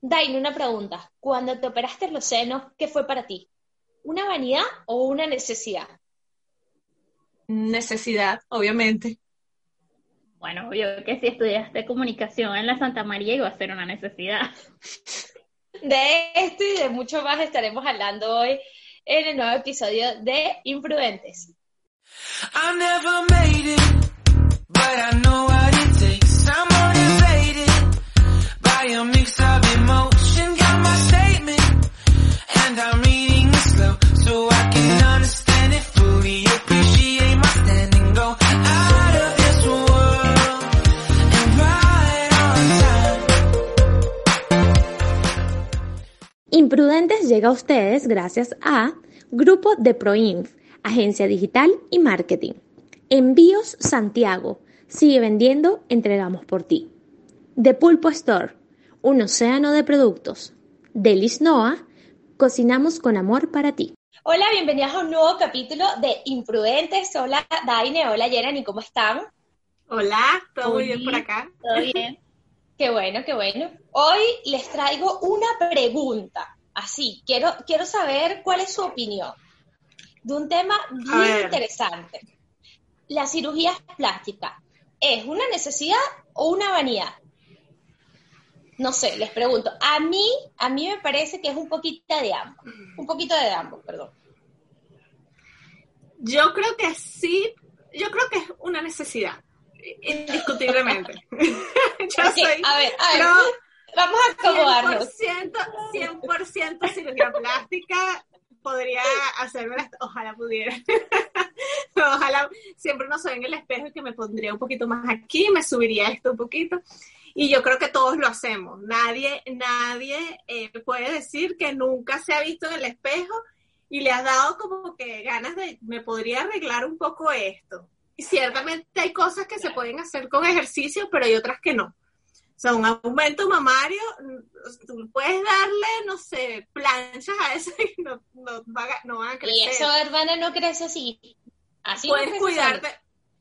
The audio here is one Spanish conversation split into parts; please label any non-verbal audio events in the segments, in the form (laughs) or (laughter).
Dain, una pregunta. Cuando te operaste los senos, ¿qué fue para ti? ¿Una vanidad o una necesidad? Necesidad, obviamente. Bueno, yo que si estudiaste comunicación en la Santa María iba a ser una necesidad. De esto y de mucho más estaremos hablando hoy en el nuevo episodio de Imprudentes. Imprudentes llega a ustedes gracias a Grupo de Proinf, Agencia Digital y Marketing. Envíos Santiago. Sigue vendiendo, entregamos por ti. De Pulpo Store, un océano de productos. Delis Noah, cocinamos con amor para ti. Hola, bienvenidas a un nuevo capítulo de Imprudentes. Hola, Daine, hola, Yerani, ¿cómo están? Hola, todo muy bien por acá. Todo bien. Qué bueno, qué bueno. Hoy les traigo una pregunta. Así, quiero, quiero saber cuál es su opinión de un tema bien interesante. La cirugía plástica, ¿es una necesidad o una vanidad? No sé, les pregunto. A mí, a mí me parece que es un poquito de ambos. Un poquito de ambos, perdón. Yo creo que sí, yo creo que es una necesidad indiscutiblemente. (laughs) (laughs) Yo soy, a ver, a ver, vamos a acomodarnos. 100%, 100% cirugía plástica, podría hacerme, ojalá pudiera. (laughs) ojalá siempre no soy en el espejo y que me pondría un poquito más aquí, me subiría esto un poquito. Y yo creo que todos lo hacemos. Nadie, nadie eh, puede decir que nunca se ha visto en el espejo y le has dado como que ganas de, me podría arreglar un poco esto ciertamente hay cosas que se pueden hacer con ejercicio, pero hay otras que no. O sea, un aumento mamario, tú puedes darle, no sé, planchas a eso (laughs) y no, no, van a crecer. Y eso, hermana, no crece así. Así puedes cuidarte,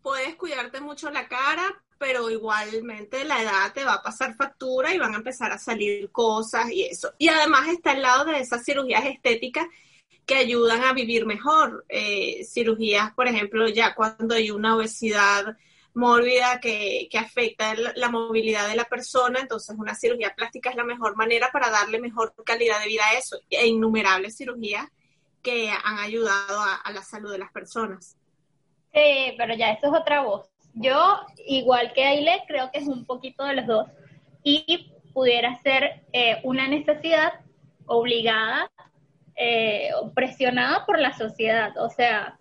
puedes cuidarte mucho la cara, pero igualmente la edad te va a pasar factura y van a empezar a salir cosas y eso. Y además está al lado de esas cirugías estéticas que ayudan a vivir mejor. Eh, cirugías, por ejemplo, ya cuando hay una obesidad mórbida que, afecta la movilidad de la persona, entonces una cirugía plástica es la mejor manera para darle mejor calidad de vida a eso. E innumerables cirugías que han ayudado a, la salud de las personas. Sí, pero ya eso es otra voz. Yo, igual que Aile, creo que es un poquito de los dos. Y pudiera ser eh, una necesidad obligada eh, presionada por la sociedad. O sea,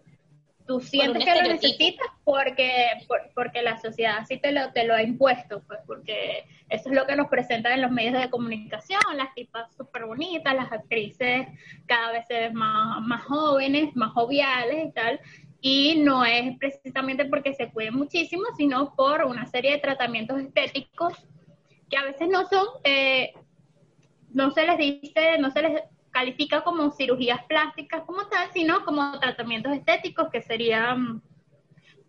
tú sientes que lo necesitas porque, porque la sociedad así te lo, te lo ha impuesto, pues porque eso es lo que nos presentan en los medios de comunicación, las tipas súper bonitas, las actrices cada vez más, más jóvenes, más joviales y tal. Y no es precisamente porque se cuiden muchísimo, sino por una serie de tratamientos estéticos que a veces no son, eh, no se les dice, no se les califica como cirugías plásticas como tal, sino como tratamientos estéticos que serían,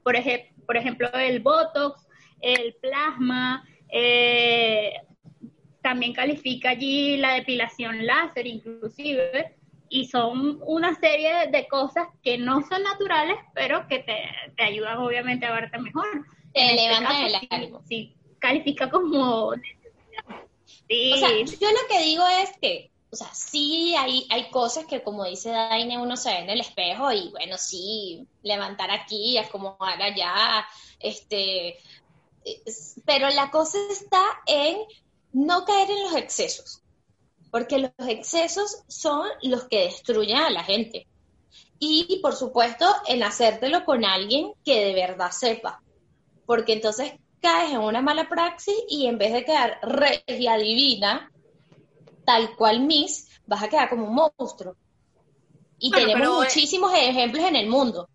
por, por ejemplo, el Botox, el plasma, eh, también califica allí la depilación láser inclusive, y son una serie de cosas que no son naturales, pero que te, ayudan obviamente a verte mejor. Te este levantan el ánimo. Sí, califica como... Sí. O sea, yo lo que digo es que o sea, sí hay, hay cosas que como dice Daine, uno se ve en el espejo y bueno, sí, levantar aquí, acomodar allá, este, pero la cosa está en no caer en los excesos, porque los excesos son los que destruyen a la gente. Y por supuesto, en hacértelo con alguien que de verdad sepa, porque entonces caes en una mala praxis y en vez de quedar regia divina, tal cual Miss, vas a quedar como un monstruo. Y tenemos eh, muchísimos ejemplos en el mundo.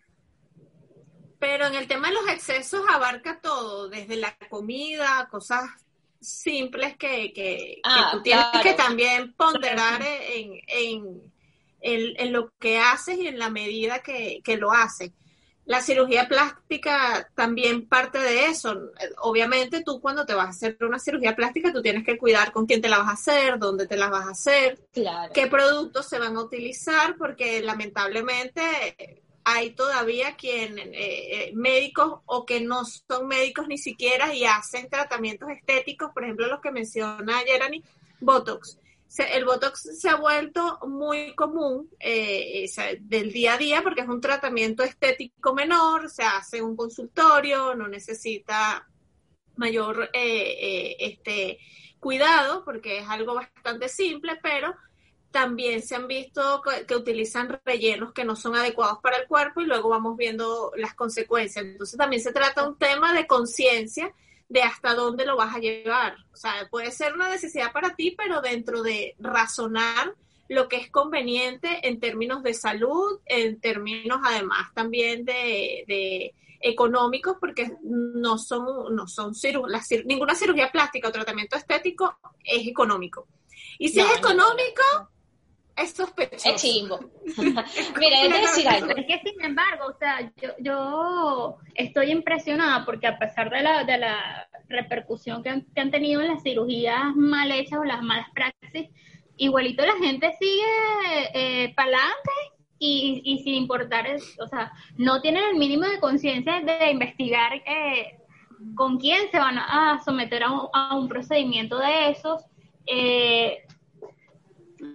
Pero en el tema de los excesos abarca todo, desde la comida, cosas simples que, que, ah, tú tienes que también ponderar en, en, en, lo que haces y en la medida que, que lo haces. La cirugía plástica también parte de eso. Obviamente tú cuando te vas a hacer una cirugía plástica, tú tienes que cuidar con quién te la vas a hacer, dónde te la vas a hacer, qué productos se van a utilizar, porque lamentablemente hay todavía quien eh, eh, médicos o que no son médicos ni siquiera y hacen tratamientos estéticos, por ejemplo los que menciona Jeremy, Botox el Botox se ha vuelto muy común eh, del día a día porque es un tratamiento estético menor, se hace en un consultorio, no necesita mayor eh, eh, este, cuidado porque es algo bastante simple, pero también se han visto que, utilizan rellenos que no son adecuados para el cuerpo y luego vamos viendo las consecuencias. Entonces también se trata un tema de conciencia de hasta dónde lo vas a llevar. O sea, puede ser una necesidad para ti, pero dentro de razonar lo que es conveniente en términos de salud, en términos además también de, económicos, porque no son, no son ninguna cirugía plástica o tratamiento estético es económico. Y si es económico, es sospechoso. Es chimbo. (laughs) Mira, es decir algo. Es que sin embargo, o sea, yo, yo estoy impresionada porque a pesar de la, de la repercusión que han, que han tenido en las cirugías mal hechas o las malas praxis, igualito la gente sigue eh, para adelante y, y, sin importar, o sea, no tienen el mínimo de conciencia de investigar eh, con quién se van a someter a un, a un procedimiento de esos. Eh,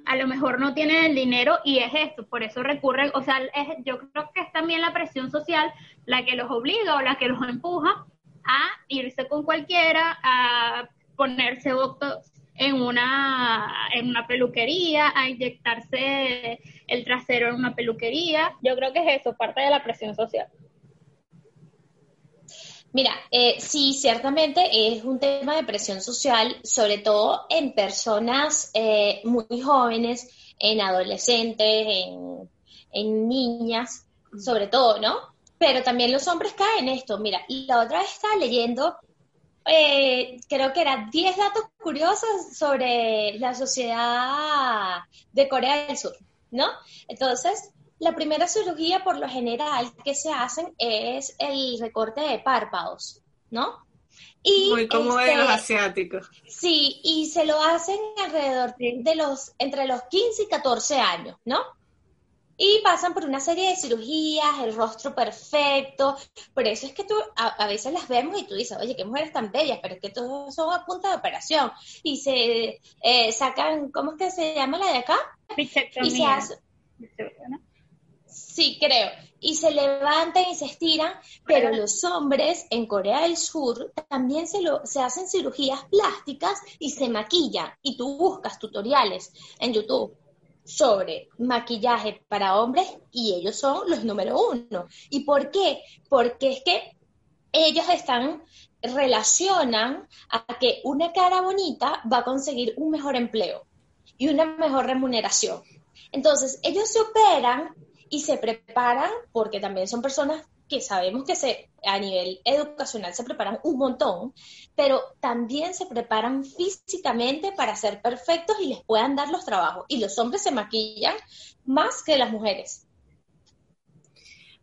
a lo mejor no tienen el dinero y es esto, por eso recurren, o sea, yo creo que es también la presión social la que los obliga o la que los empuja a irse con cualquiera, a ponerse botox en una, en una peluquería, a inyectarse el trasero en una peluquería. Yo creo que es eso, parte de la presión social. Mira, eh, sí, ciertamente es un tema de presión social, sobre todo en personas eh, muy jóvenes, en adolescentes, en, niñas, sobre todo, ¿no? Pero también los hombres caen en esto. Mira, la otra vez estaba leyendo, eh, creo que eran 10 datos curiosos sobre la sociedad de Corea del Sur, ¿no? Entonces, la primera cirugía por lo general que se hacen es el recorte de párpados, ¿no? Y Muy como los este, asiáticos. Sí, y se lo hacen alrededor de los, entre los 15 y 14 años, ¿no? Y pasan por una serie de cirugías, el rostro perfecto. Por eso es que tú a, veces las vemos y tú dices, oye, qué mujeres tan bellas, pero es que todos son a punta de operación. Y se eh, sacan, ¿cómo es que se llama la de acá? Y se hace, Sí, creo. Y se levantan y se estiran, pero los hombres en Corea del Sur también se, lo, se hacen cirugías plásticas y se maquillan. Y tú buscas tutoriales en YouTube sobre maquillaje para hombres y ellos son los número uno. ¿Y por qué? Porque es que ellos están relacionan a que una cara bonita va a conseguir un mejor empleo y una mejor remuneración. Entonces, ellos se operan y se preparan, porque también son personas que sabemos que se, a nivel educacional se preparan un montón, pero también se preparan físicamente para ser perfectos y les puedan dar los trabajos. Y los hombres se maquillan más que las mujeres.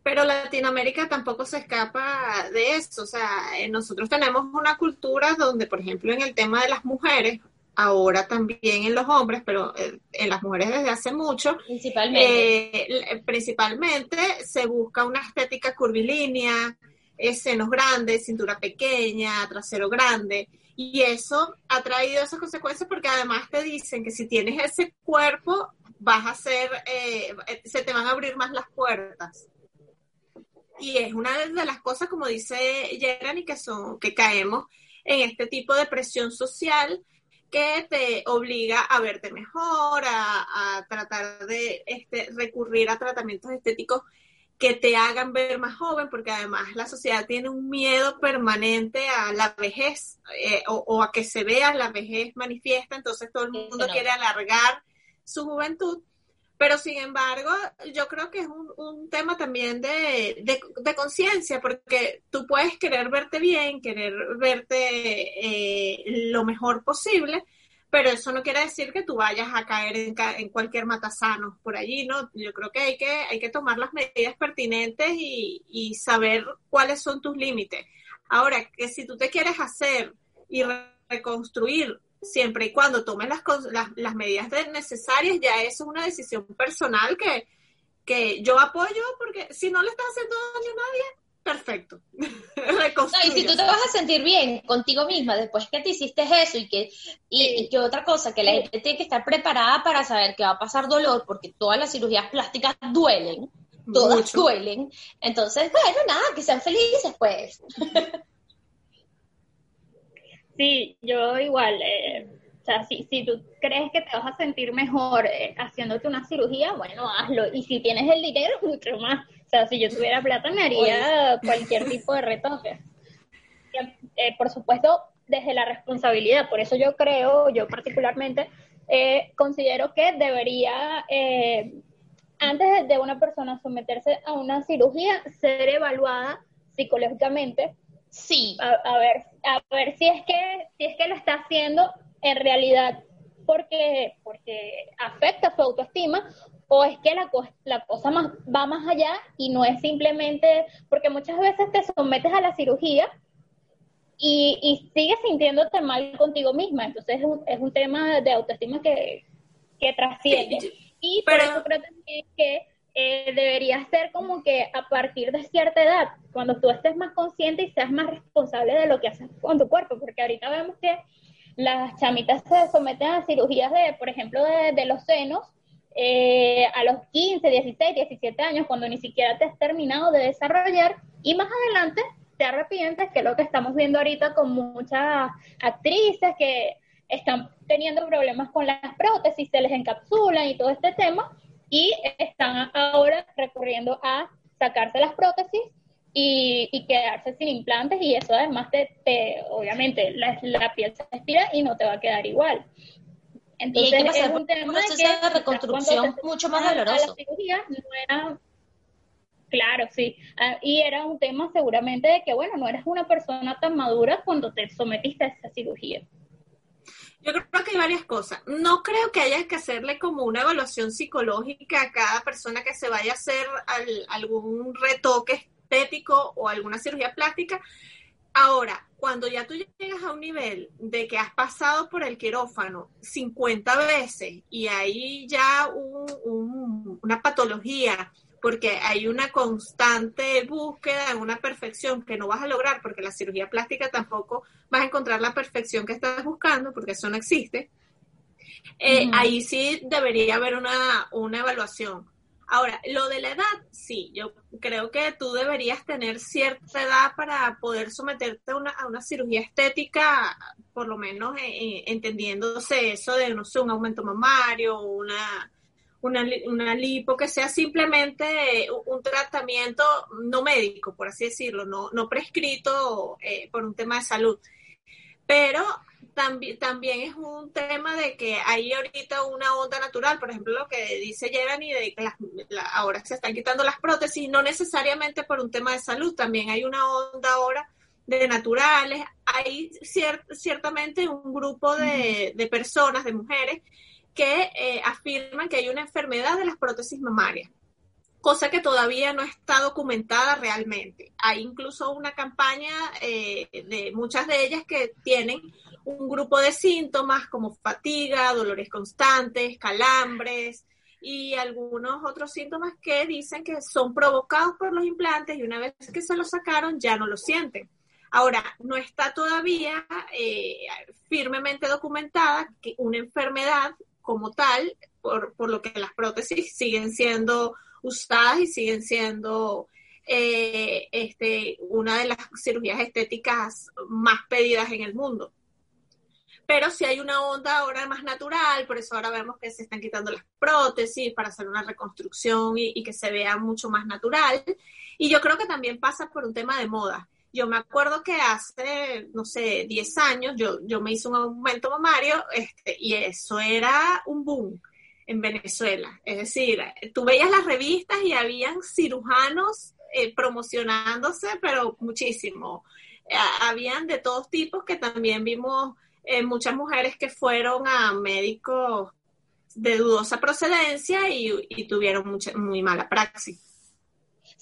Pero Latinoamérica tampoco se escapa de eso. O sea, eh, nosotros tenemos una cultura donde, por ejemplo, en el tema de las mujeres, ahora también en los hombres, pero eh, en las mujeres desde hace mucho. Principalmente. Eh, principalmente se busca una estética curvilínea, eh, senos grandes, cintura pequeña, trasero grande. Y eso ha traído esas consecuencias porque además te dicen que si tienes ese cuerpo, vas a ser, se te van a abrir más las puertas. Y es una de las cosas, como dice Jeremy, que son, que caemos en este tipo de presión social que te obliga a verte mejor, a, tratar de este, recurrir a tratamientos estéticos que te hagan ver más joven, porque además la sociedad tiene un miedo permanente a la vejez eh, o, a que se vea la vejez manifiesta, entonces todo el mundo quiere alargar su juventud. Pero sin embargo, yo creo que es un, tema también de, de, conciencia, porque tú puedes querer verte bien, querer verte eh, lo mejor posible, pero eso no quiere decir que tú vayas a caer en, cualquier matasano por allí, ¿no? Yo creo que hay que, hay que tomar las medidas pertinentes y, saber cuáles son tus límites. Ahora, que si tú te quieres hacer y reconstruir siempre y cuando tomes las, las, las medidas necesarias, ya eso es una decisión personal que, que yo apoyo porque si no le estás haciendo daño a nadie, perfecto. (laughs) y si tú te vas a sentir bien contigo misma después que te hiciste eso y que, y, que otra cosa, que la gente tiene que estar preparada para saber que va a pasar dolor, porque todas las cirugías plásticas duelen, todas duelen. Entonces, bueno, nada, que sean felices, pues. (laughs) Sí, yo igual. Eh, o sea, si, si tú crees que te vas a sentir mejor eh, haciéndote una cirugía, bueno, hazlo. Y si tienes el dinero, (laughs) mucho más. O sea, si yo tuviera plata, me haría (laughs) cualquier tipo de retoque. Eh, por supuesto, desde la responsabilidad. Por eso yo creo, yo particularmente, eh, considero que debería, antes de una persona someterse a una cirugía, ser evaluada psicológicamente. Sí. A, ver, a ver si es que, si es que lo está haciendo en realidad porque, porque afecta su autoestima o es que la, la cosa más, va más allá y no es simplemente porque muchas veces te sometes a la cirugía y, y sigues sintiéndote mal contigo misma. Entonces es un, es un tema de autoestima que, que trasciende. y por eso creo también que eh, debería ser como que a partir de cierta edad, cuando tú estés más consciente y seas más responsable de lo que haces con tu cuerpo, porque ahorita vemos que las chamitas se someten a cirugías de, por ejemplo, de, los senos eh, a los 15, 16, 17 años, cuando ni siquiera te has terminado de desarrollar y más adelante te arrepientes, que es lo que estamos viendo ahorita con muchas actrices que están teniendo problemas con las prótesis, se les encapsulan y todo este tema, y están ahora recurriendo a sacarse las prótesis y, quedarse sin implantes y eso además te, obviamente la, piel se estira y no te va a quedar igual. Entonces es un tema de reconstrucción mucho más doloroso. claro, sí. Ah, y era un tema seguramente de que, bueno, no eres una persona tan madura cuando te sometiste a esa cirugía. Yo creo que hay varias cosas. No creo que haya que hacerle como una evaluación psicológica a cada persona que se vaya a hacer algún retoque estético o alguna cirugía plástica. Ahora, cuando ya tú llegas a un nivel de que has pasado por el quirófano 50 veces y hay ya una patología, porque hay una constante búsqueda en una perfección que no vas a lograr, porque la cirugía plástica tampoco vas a encontrar la perfección que estás buscando, porque eso no existe. Eh, ahí sí debería haber una, una evaluación. Ahora, lo de la edad, sí, yo creo que tú deberías tener cierta edad para poder someterte a una, cirugía estética, por lo menos eh, eh, entendiéndose eso de, no sé, un aumento mamario, una, una, una lipo, que sea simplemente un, tratamiento no médico, por así decirlo, no, no prescrito eh, por un tema de salud. Pero también, también es un tema de que hay ahorita una onda natural, por ejemplo, lo que dice Jeremy, de que ahora se están quitando las prótesis, no necesariamente por un tema de salud, también hay una onda ahora de naturales, hay ciertamente un grupo de, personas, de mujeres, que eh, afirman que hay una enfermedad de las prótesis mamarias cosa que todavía no está documentada realmente. Hay incluso una campaña eh, de muchas de ellas que tienen un grupo de síntomas como fatiga, dolores constantes, calambres y algunos otros síntomas que dicen que son provocados por los implantes y una vez que se los sacaron ya no lo sienten. Ahora, no está todavía eh, firmemente documentada que una enfermedad como tal, por, por, lo que las prótesis siguen siendo usadas y siguen siendo eh, este, una de las cirugías estéticas más pedidas en el mundo pero si hay una onda ahora más natural, por eso ahora vemos que se están quitando las prótesis para hacer una reconstrucción y, que se vea mucho más natural. Y yo creo que también pasa por un tema de moda. Yo me acuerdo que hace, no sé, 10 años yo, yo me hice un aumento mamario este, y eso era un boom en Venezuela. Es decir, tú veías las revistas y habían cirujanos eh, promocionándose, pero muchísimo. habían de todos tipos que también vimos eh, muchas mujeres que fueron a médicos de dudosa procedencia y, tuvieron mucha, muy mala praxis.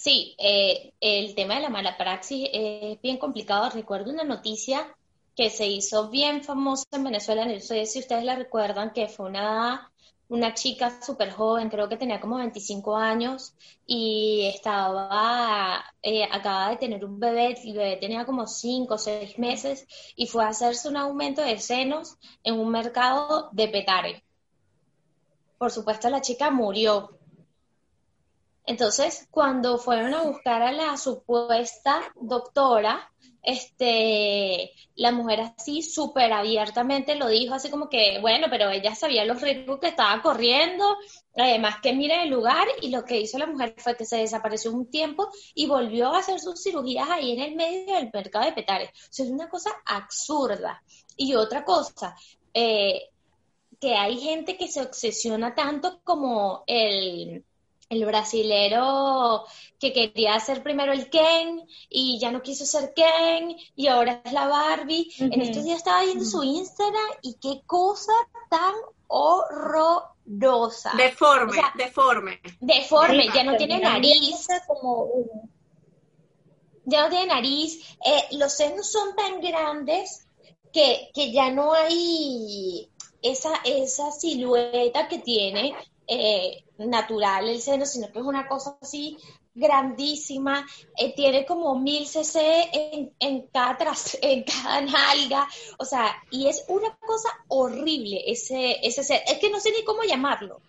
Sí, eh, el tema de la mala praxis es bien complicado. Recuerdo una noticia que se hizo bien famosa en Venezuela, no sé si ustedes la recuerdan, que fue una, una chica súper joven, creo que tenía como 25 años y estaba, eh, acababa de tener un bebé, el bebé tenía como 5 o 6 meses y fue a hacerse un aumento de senos en un mercado de Petare. Por supuesto, la chica murió. Entonces, cuando fueron a buscar a la supuesta doctora, este, la mujer así súper abiertamente lo dijo, así como que, bueno, pero ella sabía los riesgos que estaba corriendo, además que mire el lugar y lo que hizo la mujer fue que se desapareció un tiempo y volvió a hacer sus cirugías ahí en el medio del mercado de Petare. O sea, es una cosa absurda. Y otra cosa, eh, que hay gente que se obsesiona tanto como el el brasilero que quería ser primero el Ken y ya no quiso ser Ken y ahora es la Barbie. En estos días estaba viendo su Instagram y qué cosa tan horrorosa. Deforme, deforme. Deforme, ya no tiene nariz. Ya no tiene nariz. Eh, los senos son tan grandes que, que ya no hay esa, esa silueta que tiene eh, natural el seno, sino que es una cosa así grandísima, eh, tiene como mil cc en, en, cada (laughs) en cada nalga, o sea, y es una cosa horrible ese, ese ser, es que no sé ni cómo llamarlo,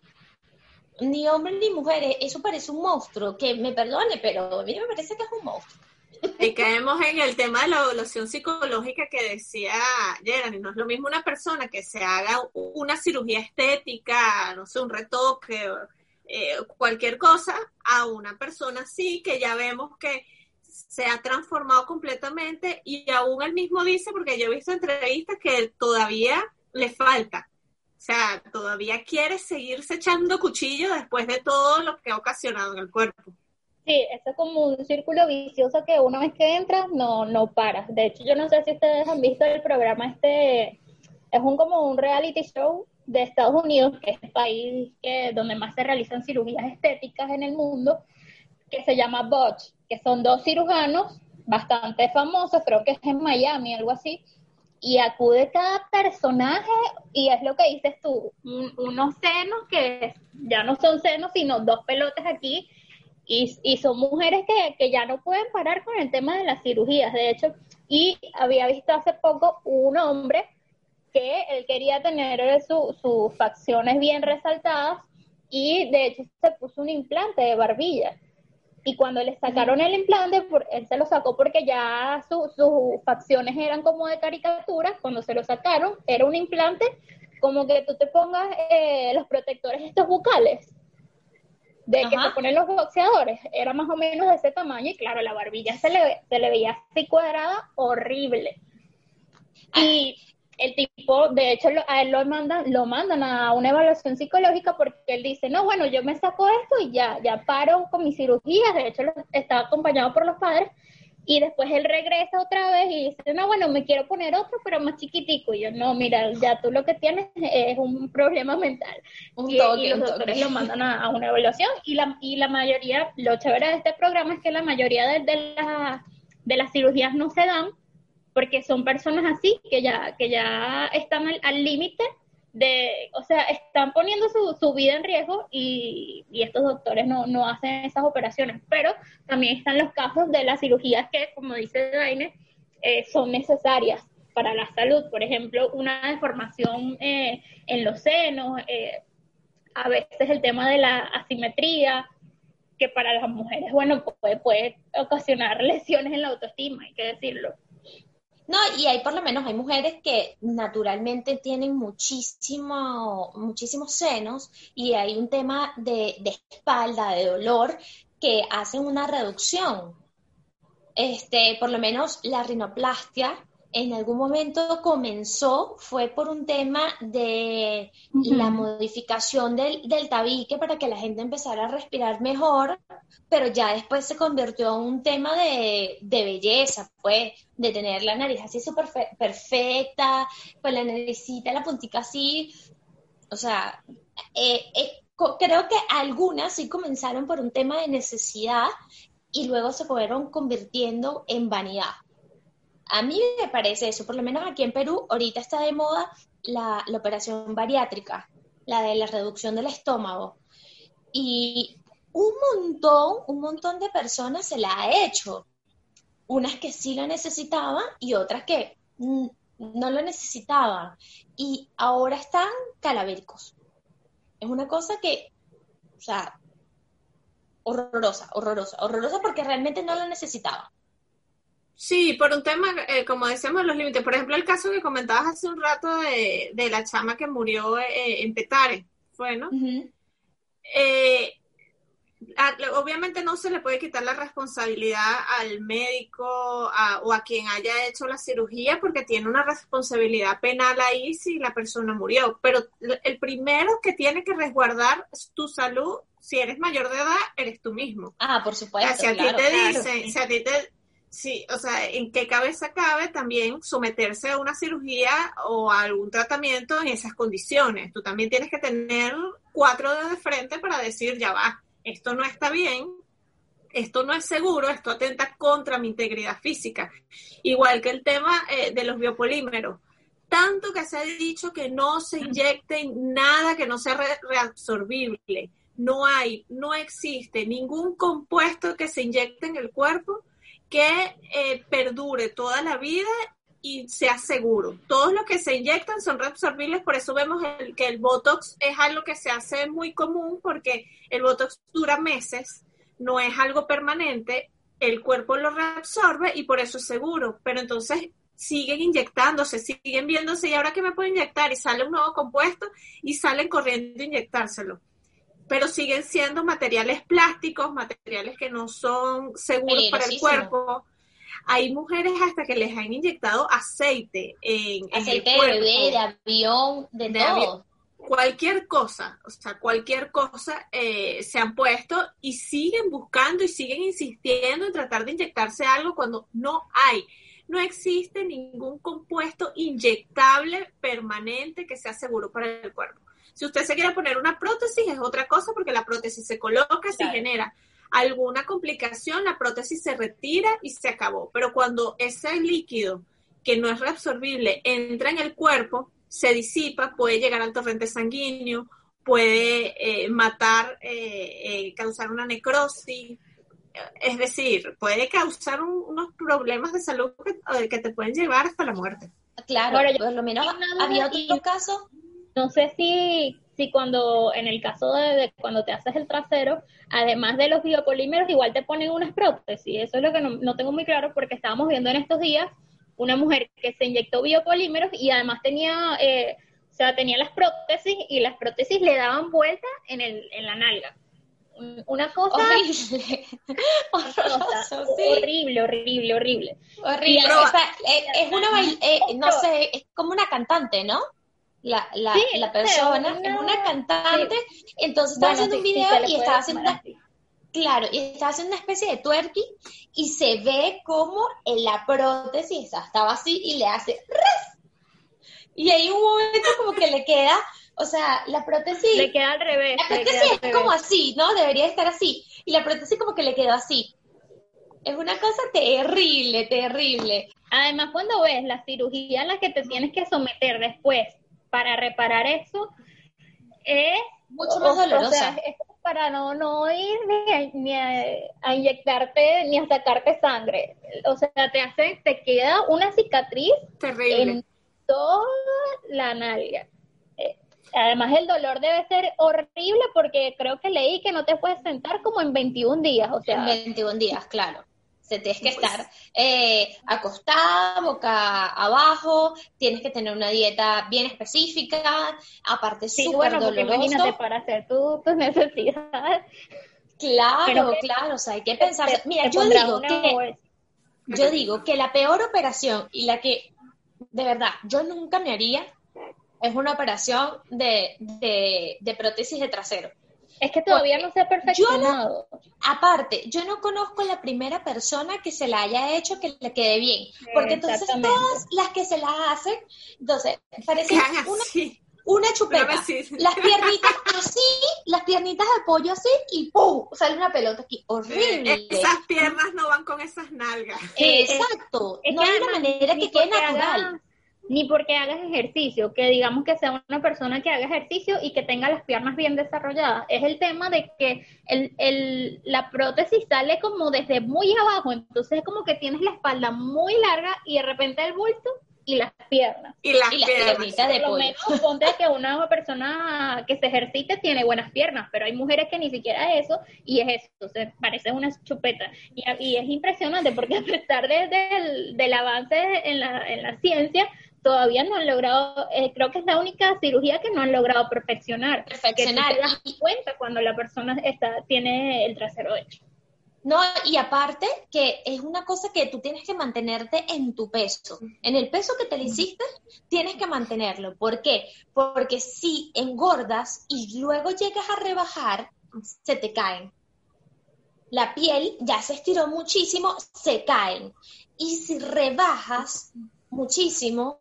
ni hombre ni mujer, eso parece un monstruo, que me perdone, pero a mí me parece que es un monstruo. Y caemos en el tema de la evaluación psicológica que decía Gerani, no es lo mismo una persona que se haga una cirugía estética, no sé, un retoque, eh, cualquier cosa, a una persona así que ya vemos que se ha transformado completamente y aún él mismo dice, porque yo he visto entrevistas que todavía le falta. O sea, todavía quiere seguirse echando cuchillo después de todo lo que ha ocasionado en el cuerpo. Sí, eso es como un círculo vicioso que una vez que entras no, no paras. De hecho, yo no sé si ustedes han visto el programa este, es un como un reality show de Estados Unidos, que es el país que, donde más se realizan cirugías estéticas en el mundo, que se llama Botch, que son dos cirujanos bastante famosos, creo que es en Miami, algo así, y acude cada personaje y es lo que dices tú, unos senos que ya no son senos, sino dos pelotes aquí y, son mujeres que, ya no pueden parar con el tema de las cirugías, de hecho, y había visto hace poco un hombre que él quería tener sus facciones bien resaltadas y de hecho se puso un implante de barbilla. Y cuando le sacaron el implante, él se lo sacó porque ya sus facciones eran como de caricatura. Cuando se lo sacaron, era un implante como que tú te pongas eh, los protectores estos bucales de que se ponen los boxeadores, era más o menos de ese tamaño y claro, la barbilla se le, se le veía así cuadrada, horrible. Y el tipo, de hecho, a él lo mandan, lo mandan a una evaluación psicológica porque él dice, no, bueno, yo me saco esto y ya, ya paro con mis cirugías, de hecho, estaba acompañado por los padres, y después él regresa otra vez y dice, no, bueno, me quiero poner otro, pero más chiquitico. Y yo, no, mira, ya tú lo que tienes es un problema mental. Un y, y, los doctores lo mandan a, una evaluación y la, y la mayoría, lo chévere de este programa es que la mayoría de, de, de las cirugías no se dan porque son personas así que ya, que ya están al límite de, o sea, están poniendo su, su vida en riesgo y, estos doctores no, no, hacen esas operaciones, pero también están los casos de las cirugías que, como dice Daine, eh, son necesarias para la salud, por ejemplo, una deformación eh, en los senos, eh, a veces el tema de la asimetría, que para las mujeres, bueno, puede ocasionar (laughs) lesiones en la autoestima, hay que decirlo. No, y hay por lo menos, hay mujeres que naturalmente tienen muchísimo, muchísimos senos y hay un tema de, espalda, de dolor, que hacen una reducción. Este, por lo menos la rinoplastia en algún momento comenzó fue por un tema de la modificación del, del, tabique para que la gente empezara a respirar mejor, pero ya después se convirtió en un tema de, belleza, pues, de tener la nariz así súper perfecta, con la naricita, la puntica así. O sea, eh, eh, creo que algunas sí comenzaron por un tema de necesidad y luego se fueron convirtiendo en vanidad. A mí me parece eso, por lo menos aquí en Perú, ahorita está de moda la, operación bariátrica, la de la reducción del estómago. Y un montón, un montón de personas se la ha hecho. Unas que sí lo necesitaban y otras que no lo necesitaban. Y ahora están calavéricos. Es una cosa que, o sea, horrorosa, horrorosa, horrorosa porque realmente no lo necesitaban. Sí, por un tema, eh, como decíamos, los límites. Por ejemplo, el caso que comentabas hace un rato de, la chama que murió eh, en Petare, fue, ¿no? Eh, obviamente no se le puede quitar la responsabilidad al médico o a quien haya hecho la cirugía porque tiene una responsabilidad penal ahí si la persona murió. Pero el primero que tiene que resguardar tu salud, si eres mayor de edad, eres tú mismo. Ah, por supuesto. si a ti te dicen, si a ti te Sí, o sea, ¿en qué cabeza cabe también someterse a una cirugía o a algún tratamiento en esas condiciones? Tú también tienes que tener cuatro dedos de frente para decir, ya va, esto no está bien, esto no es seguro, esto atenta contra mi integridad física. Igual que el tema eh, de los biopolímeros. Tanto que se ha dicho que no se inyecten nada que no sea reabsorbible. No hay, no existe ningún compuesto que se inyecte en el cuerpo que eh, perdure toda la vida y sea seguro. Todos los que se inyectan son reabsorbibles, por eso vemos que el Botox es algo que se hace muy común porque el Botox dura meses, no es algo permanente, el cuerpo lo reabsorbe y por eso es seguro, pero entonces siguen inyectándose, siguen viéndose y ahora que me puedo inyectar y sale un nuevo compuesto y salen corriendo a inyectárselo pero siguen siendo materiales plásticos, materiales que no son seguros para el cuerpo. Hay mujeres hasta que les han inyectado aceite en, aceite de bebé, de avión, de, todo. cualquier cosa, o sea, cualquier cosa eh, se han puesto y siguen buscando y siguen insistiendo en tratar de inyectarse algo cuando no hay. No existe ningún compuesto inyectable permanente que sea seguro para el cuerpo. Si usted se quiere poner una prótesis es otra cosa porque la prótesis se coloca, si genera alguna complicación, la prótesis se retira y se acabó. Pero cuando ese líquido que no es reabsorbible entra en el cuerpo, se disipa, puede llegar al torrente sanguíneo, puede eh, matar, eh, eh, causar una necrosis, es decir, puede causar unos problemas de salud que, te pueden llevar hasta la muerte. Claro, por lo menos había otro caso no sé si, si cuando, en el caso de, cuando te haces el trasero, además de los biopolímeros, igual te ponen unas prótesis. Eso es lo que no, tengo muy claro porque estábamos viendo en estos días una mujer que se inyectó biopolímeros y además tenía, eh, o sea, tenía las prótesis y las prótesis le daban vuelta en, el, en la nalga. Una cosa horrible, (laughs) horrible, horrible, horrible. Horrible. Eh, es, una, eh, no sé, es como una cantante, ¿no? La, la, la persona, es una cantante, entonces estaba haciendo un video y estaba haciendo una, claro, y estaba haciendo una especie de twerking y se ve como en la prótesis estaba así y le hace y hay un momento como que le queda, o sea, la prótesis le queda al revés. La prótesis es como así, ¿no? Debería estar así. Y la prótesis como que le quedó así. Es una cosa terrible, terrible. Además, cuando ves la cirugía a la que te tienes que someter después para reparar eso es mucho más dolorosa. es para no, no ir ni, a, inyectarte ni a sacarte sangre. O sea, te hace, te queda una cicatriz terrible en toda la nalga. Eh, además, el dolor debe ser horrible porque creo que leí que no te puedes sentar como en 21 días. O sea, en 21 días, claro tienes que pues estar eh, acostada, boca abajo, tienes que tener una dieta bien específica, aparte sí, súper bueno, Imagínate para hacer tus necesidades. Claro, claro, o sea, hay que pensar. Mira, yo digo que yo digo que la peor operación y la que de verdad, yo nunca me haría, es una operación de, de, prótesis de trasero. Es que todavía no se ha perfeccionado. aparte, yo no conozco a la primera persona que se la haya hecho que le quede bien. Porque entonces todas las que se la hacen, entonces, parece una, una chupeta. Las piernitas así, las piernitas de pollo así y ¡pum! Sale una pelota aquí. Horrible. esas piernas no van con esas nalgas. Exacto. no hay una manera que quede natural. Ni porque hagas ejercicio, que digamos que sea una persona que haga ejercicio y que tenga las piernas bien desarrolladas. Es el tema de que el, el, la prótesis sale como desde muy abajo, entonces es como que tienes la espalda muy larga y de repente el bulto y las piernas. Y las, piernas. de Por lo menos ponte que una persona que se ejercite tiene buenas piernas, pero hay mujeres que ni siquiera eso, y es eso, se parece una chupeta. Y, y es impresionante porque a pesar de, del, avance en la, en la ciencia, todavía no han logrado, eh, creo que es la única cirugía que no han logrado perfeccionar. Perfeccionar. Que te das cuenta cuando la persona está, tiene el trasero hecho. No, y aparte que es una cosa que tú tienes que mantenerte en tu peso. En el peso que te le hiciste, tienes que mantenerlo. ¿Por qué? Porque si engordas y luego llegas a rebajar, se te caen. La piel ya se estiró muchísimo, se caen. Y si rebajas muchísimo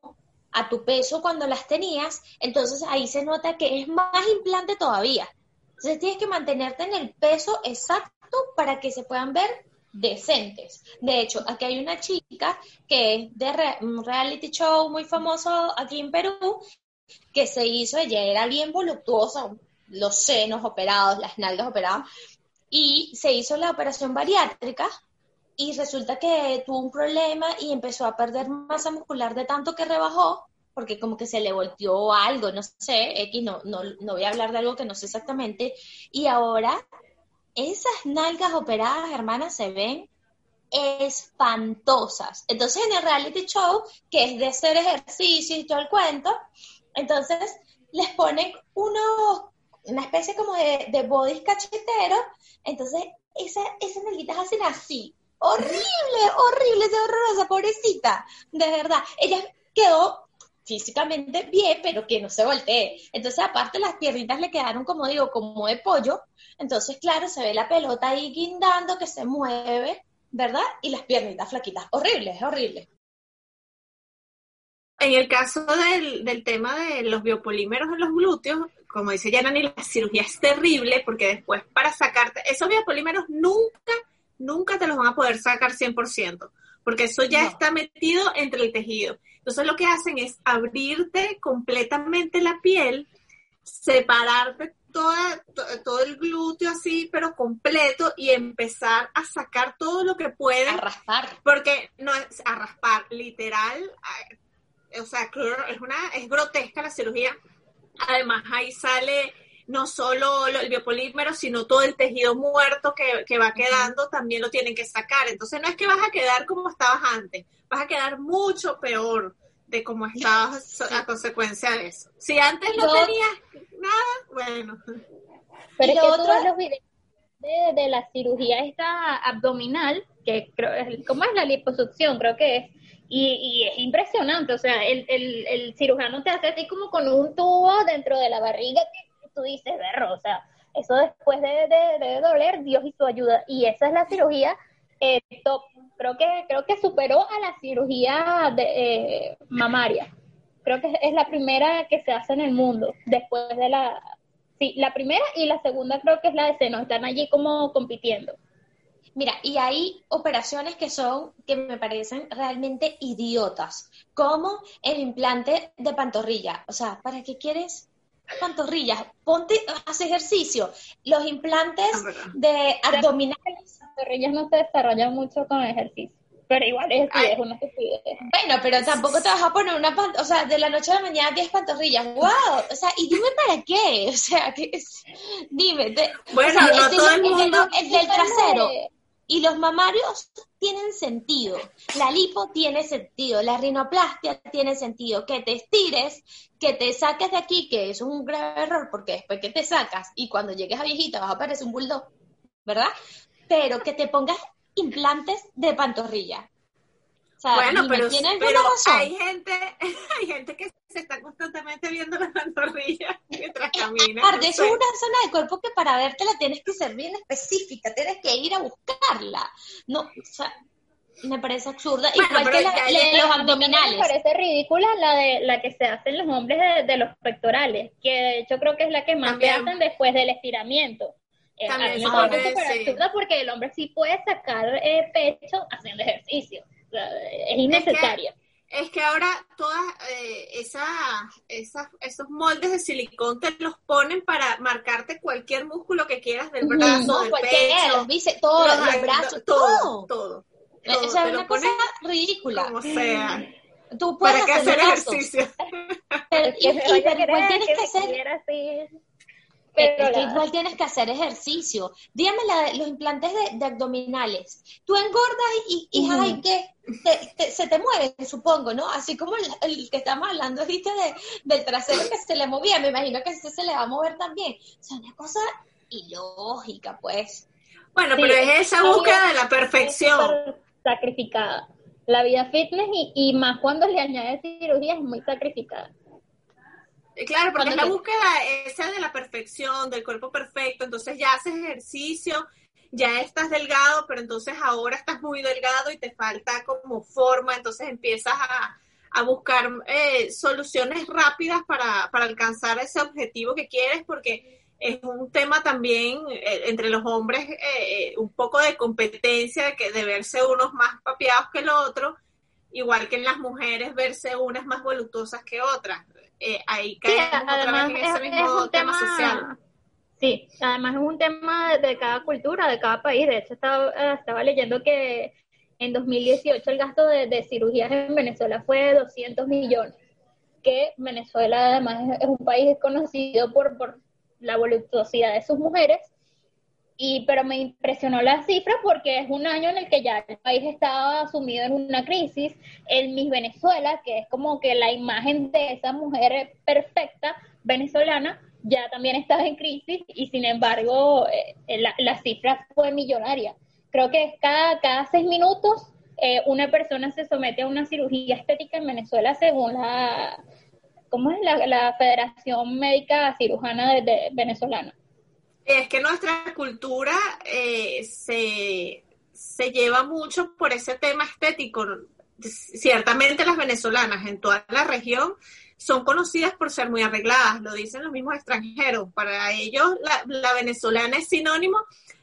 a tu peso cuando las tenías, entonces ahí se nota que es más implante todavía. Entonces tienes que mantenerte en el peso exacto para que se puedan ver decentes. De hecho, aquí hay una chica que es de un reality show muy famoso aquí en Perú, que se hizo, ella era bien voluptuosa, los senos operados, las nalgas operadas, y se hizo la operación bariátrica y resulta que tuvo un problema y empezó a perder masa muscular de tanto que rebajó, porque como que se le volteó algo, no sé, X, no, no, no voy a hablar de algo que no sé exactamente, y ahora esas nalgas operadas, hermanas, se ven espantosas. Entonces, en el reality show, que es de hacer ejercicio y todo el cuento, entonces les ponen uno, una especie como de, de body cachetero, entonces esa, esas nalguitas hacen así. Horrible, horrible, es horrorosa, pobrecita. De verdad. Ella quedó físicamente bien, pero que no se voltee. Entonces, aparte, las piernitas le quedaron, como digo, como de pollo. Entonces, claro, se ve la pelota ahí guindando, que se mueve, ¿verdad? Y las piernitas flaquitas. Horrible, es horrible. En el caso del, del tema de los biopolímeros en los glúteos, como dice Yanani, la cirugía es terrible porque después para sacarte, esos biopolímeros nunca, nunca te los van a poder sacar 100%, porque eso ya está metido entre el tejido. Entonces lo que hacen es abrirte completamente la piel, separarte toda, todo el glúteo así, pero completo, y empezar a sacar todo lo que puede. A raspar. Porque no es a raspar, literal. O sea, es una, es grotesca la cirugía. Además, ahí sale no solo el biopolímero, sino todo el tejido muerto que, que va quedando, también lo tienen que sacar. Entonces no es que vas a quedar como estabas antes, vas a quedar mucho peor de cómo estabas (laughs) a consecuencia de eso. Si antes no tenías nada, bueno. Pero es que todos los videos de, la cirugía esta abdominal, que creo, ¿cómo es la liposucción? Creo que es. Y, es impresionante, o sea, el, el, el cirujano te hace así como con un tubo dentro de la barriga que tú dices, berro, o sea, eso después de, de, doler, Dios y su ayuda. Y esa es la cirugía eh, top. Creo que, creo que superó a la cirugía de, eh, mamaria. Creo que es la primera que se hace en el mundo, después de la... Sí, la primera y la segunda creo que es la de seno, están allí como compitiendo. Mira, y hay operaciones que son, que me parecen realmente idiotas, como el implante de pantorrilla. O sea, ¿para qué quieres pantorrillas? Ponte, haz ejercicio. Los implantes ah, de abdominales pantorrillas no se desarrollan mucho con ejercicio. Pero igual es, es una estupidez. Bueno, pero tampoco te vas a poner una o sea, de la noche a la mañana 10 pantorrillas. ¡Wow! O sea, y dime para qué. (laughs) O sea, que es, dime. bueno, no todo el mundo. El, del trasero. Y los mamarios tienen sentido. La lipo tiene sentido. La rinoplastia tiene sentido. Que te estires, que te saques de aquí, que es un grave error, porque después que te sacas y cuando llegues a viejita vas a parecer un bulldog, ¿verdad? pero que te pongas implantes de pantorrilla. Bueno, pero, pero hay gente, (laughs) hay gente que se está constantemente viendo las pantorrillas mientras camina. Aparte, es una zona del cuerpo que para verte la tienes que ser bien específica, tienes que ir a buscarla. No, o sea, me parece absurda. Igual que la, de los abdominales. Me parece ridícula la de la que se hacen los hombres de, los pectorales, que yo creo que es la que más se hacen después del estiramiento. Eh, También absurda porque el hombre sí puede sacar eh, pecho haciendo ejercicio. Es innecesario. Es que, ahora todas eh, esa, esos moldes de silicón te los ponen para marcarte cualquier músculo que quieras del brazo, del pecho, todo, los, brazos, todo. todo o sea, es una cosa ridícula. Como sea. (gasps) Tú puedes ¿Para hacer ejercicio? Pero, (laughs) y, igual tienes que, hacer... Pero igual tienes que hacer ejercicio. Dígame la, los implantes de, abdominales. Tú engordas y, y ay, que se te mueven, supongo, ¿no? Así como el, que estamos hablando, viste, de, del trasero que se le movía. Me imagino que ese se le va a mover también. O sea, una cosa ilógica, pues. Bueno, pero es esa búsqueda de la perfección sacrificada. La vida fitness y, más cuando le añades cirugía es muy sacrificada. Eh, claro, porque es la búsqueda esa de la perfección, del cuerpo perfecto, entonces ya haces ejercicio, ya estás delgado, pero entonces ahora estás muy delgado y te falta como forma, entonces empiezas a, buscar eh, soluciones rápidas para, para alcanzar ese objetivo que quieres, porque es un tema también eh, entre los hombres, eh, eh, un poco de competencia, de, que, de verse unos más papiados que el otro, igual que en las mujeres verse unas más voluptuosas que otras. Ahí caemos otra vez en ese mismo tema, social. Sí, además es un tema de cada cultura, de cada país. De hecho, estaba, estaba leyendo que en 2018 el gasto de, de cirugías en Venezuela fue de 200 millones que Venezuela además es un país conocido por, por la voluptuosidad de sus mujeres, y, pero me impresionó la cifra porque es un año en el que ya el país estaba sumido en una crisis. El Miss Venezuela, que es como que la imagen de esa mujer perfecta venezolana, ya también estaba en crisis y sin embargo eh, la, cifra fue millonaria. Creo que cada, cada seis minutos eh, una persona se somete a una cirugía estética en Venezuela según la, ¿cómo es la, Federación Médica Cirujana de, Venezolana? Es que nuestra cultura eh, se, lleva mucho por ese tema estético. Ciertamente las venezolanas en toda la región son conocidas por ser muy arregladas, lo dicen los mismos extranjeros. Para ellos la, venezolana es sinónimo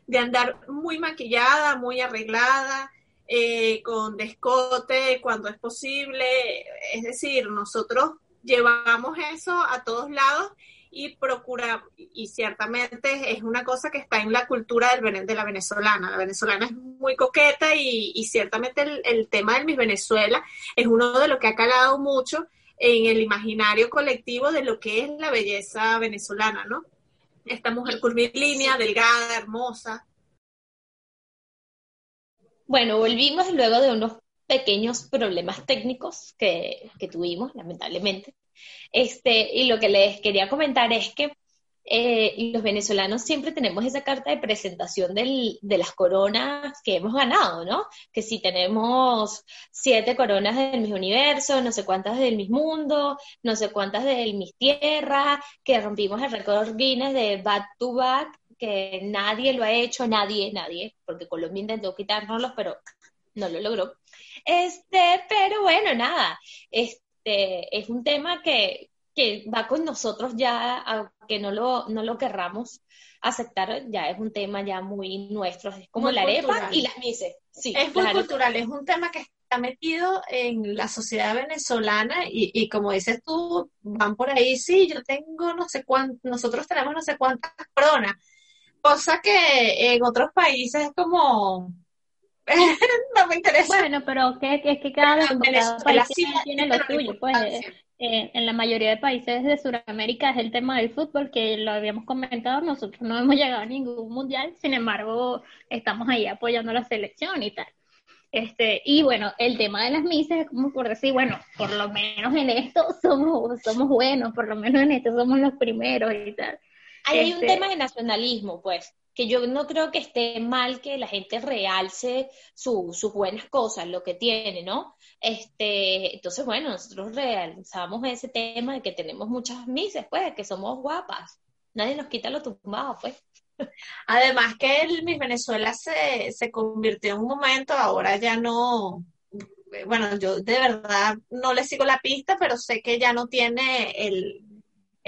de andar muy maquillada, muy arreglada, eh, con descote cuando es posible. Es decir, nosotros llevamos eso a todos lados y procura, y ciertamente es una cosa que está en la cultura del, de la venezolana. La venezolana es muy coqueta y, ciertamente el, tema del Miss Venezuela es uno de lo que ha calado mucho en el imaginario colectivo de lo que es la belleza venezolana, ¿no? Esta mujer curvilínea, delgada, hermosa. Bueno, volvimos luego de unos pequeños problemas técnicos que, tuvimos, lamentablemente. Este, y lo que les quería comentar es que eh, los venezolanos siempre tenemos esa carta de presentación de las coronas que hemos ganado, ¿no? Que si tenemos siete coronas del Miss Universo, no sé cuántas del Miss Mundo, no sé cuántas del Miss Tierra, que rompimos el récord Guinness de back to back, que nadie lo ha hecho, nadie, nadie, porque Colombia intentó quitárnoslos, pero no lo logró. Este, pero bueno, nada, este es un tema que, que va con nosotros ya, aunque no lo, no lo querramos aceptar, ya es un tema ya muy nuestro, es como la arepa y las mises. Sí, es muy cultural, es un tema que está metido en la sociedad venezolana y, y como dices tú, van por ahí, sí, yo tengo no sé cuánto, nosotros tenemos no sé cuántas coronas, cosa que en otros países es como (laughs) no me interesa. Bueno, pero que, es que cada, país tiene, lo suyo. Pues eh, en la mayoría de países de Sudamérica es el tema del fútbol, que lo habíamos comentado, nosotros no hemos llegado a ningún mundial, sin embargo, estamos ahí apoyando a la selección y tal. Este, y bueno, el tema de las misas es como por decir, bueno, por lo menos en esto somos, somos buenos, por lo menos en esto somos los primeros y tal. hay un este tema de nacionalismo, pues, que yo no creo que esté mal que la gente realce sus buenas cosas, lo que tiene, ¿no? Este, entonces, bueno, nosotros realzamos ese tema de que tenemos muchas mises, pues, que somos guapas. Nadie nos quita lo tumbado, pues. Además que el Venezuela se, se convirtió en un momento, ahora ya no, bueno, yo de verdad no le sigo la pista, pero sé que ya no tiene el,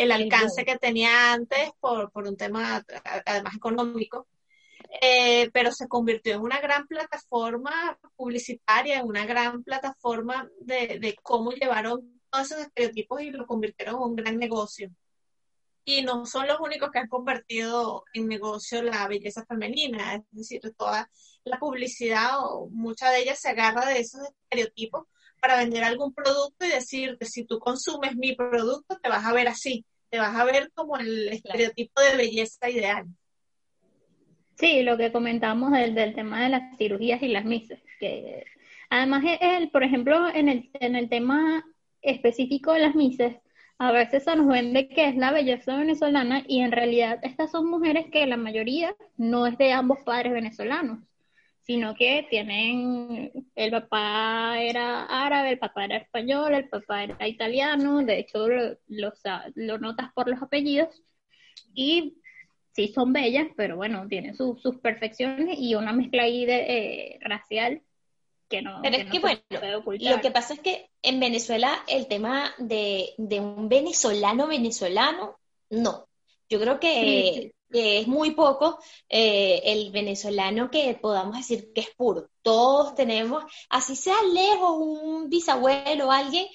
el alcance que tenía antes por, por un tema además económico. Eh, pero se convirtió en una gran plataforma publicitaria, en una gran plataforma de, de cómo llevaron todos esos estereotipos y lo convirtieron en un gran negocio y no son los únicos que han convertido en negocio la belleza femenina, es decir, toda la publicidad o mucha de ella se agarra de esos estereotipos para vender algún producto y decirte, si tú consumes mi producto, te vas a ver así, te vas a ver como el estereotipo de belleza ideal. Sí, lo que comentamos del, del tema de las cirugías y las misas, que además, el, por ejemplo, en el, en el tema específico de las mises, a veces se nos vende que es la belleza venezolana y en realidad estas son mujeres que la mayoría no es de ambos padres venezolanos, sino que tienen, el papá era árabe, el papá era español, el papá era italiano, de hecho lo, lo, notas por los apellidos y sí son bellas, pero bueno, tienen sus perfecciones y una mezcla ahí de eh, racial pero es que bueno, lo que pasa es que en Venezuela el tema de, un venezolano venezolano, no. Yo creo que, es muy poco eh, el venezolano que podamos decir que es puro. Todos tenemos, así sea lejos, un bisabuelo o alguien